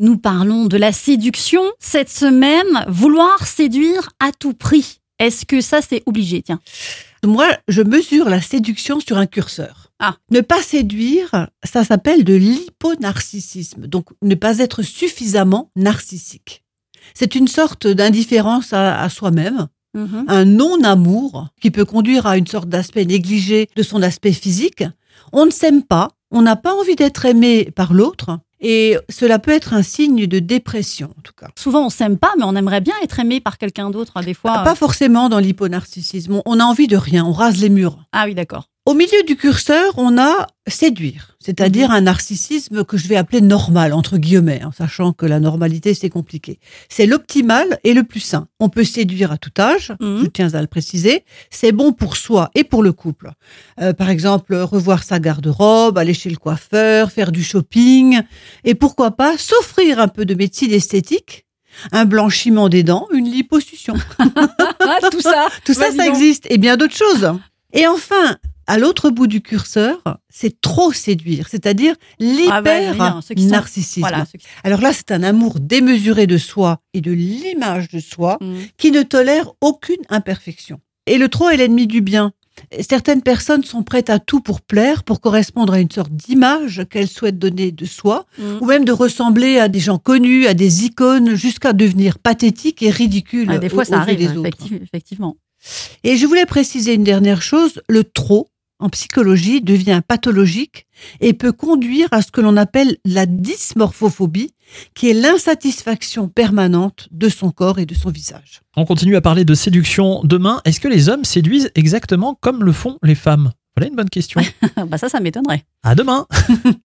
Nous parlons de la séduction cette semaine. Vouloir séduire à tout prix. Est-ce que ça, c'est obligé? Tiens. Moi, je mesure la séduction sur un curseur. Ah. Ne pas séduire, ça s'appelle de l'hyponarcissisme. Donc, ne pas être suffisamment narcissique. C'est une sorte d'indifférence à, à soi-même, Mhm. un non-amour qui peut conduire à une sorte d'aspect négligé de son aspect physique. On ne s'aime pas, on n'a pas envie d'être aimé par l'autre, et cela peut être un signe de dépression, en tout cas. Souvent, on s'aime pas, mais on aimerait bien être aimé par quelqu'un d'autre. Des fois. Pas forcément dans l'hyponarcissisme. On a envie de rien, on rase les murs. Ah oui, d'accord. Au milieu du curseur, on a séduire, c'est-à-dire un narcissisme que je vais appeler normal, entre guillemets, en sachant que la normalité, c'est compliqué. C'est l'optimal et le plus sain. On peut séduire à tout âge, Mhm. je tiens à le préciser. C'est bon pour soi et pour le couple. Euh, par exemple, revoir sa garde-robe, aller chez le coiffeur, faire du shopping, et pourquoi pas s'offrir un peu de médecine esthétique, un blanchiment des dents, une liposuction. Ah, tout ça. Tout ça, Vas-y ça donc. existe. Et bien d'autres choses. Et enfin, à l'autre bout du curseur, c'est trop séduire, c'est-à-dire Ah bah, l'hyper sont- narcissisme. Voilà. ceux qui- Alors là, c'est un amour démesuré de soi et de l'image de soi Mhm. qui ne tolère aucune imperfection. Et le trop est l'ennemi du bien. Certaines personnes sont prêtes à tout pour plaire, pour correspondre à une sorte d'image qu'elles souhaitent donner de soi, Mhm. ou même de ressembler à des gens connus, à des icônes, jusqu'à devenir pathétique et ridicule Ah, des fois, aux- ça aux arrive, des effectivement. Et je voulais préciser une dernière chose, le trop en psychologie devient pathologique et peut conduire à ce que l'on appelle la dysmorphophobie, qui est l'insatisfaction permanente de son corps et de son visage. On continue à parler de séduction demain. Est-ce que les hommes séduisent exactement comme le font les femmes? Voilà une bonne question. bah ça, ça m'étonnerait. À demain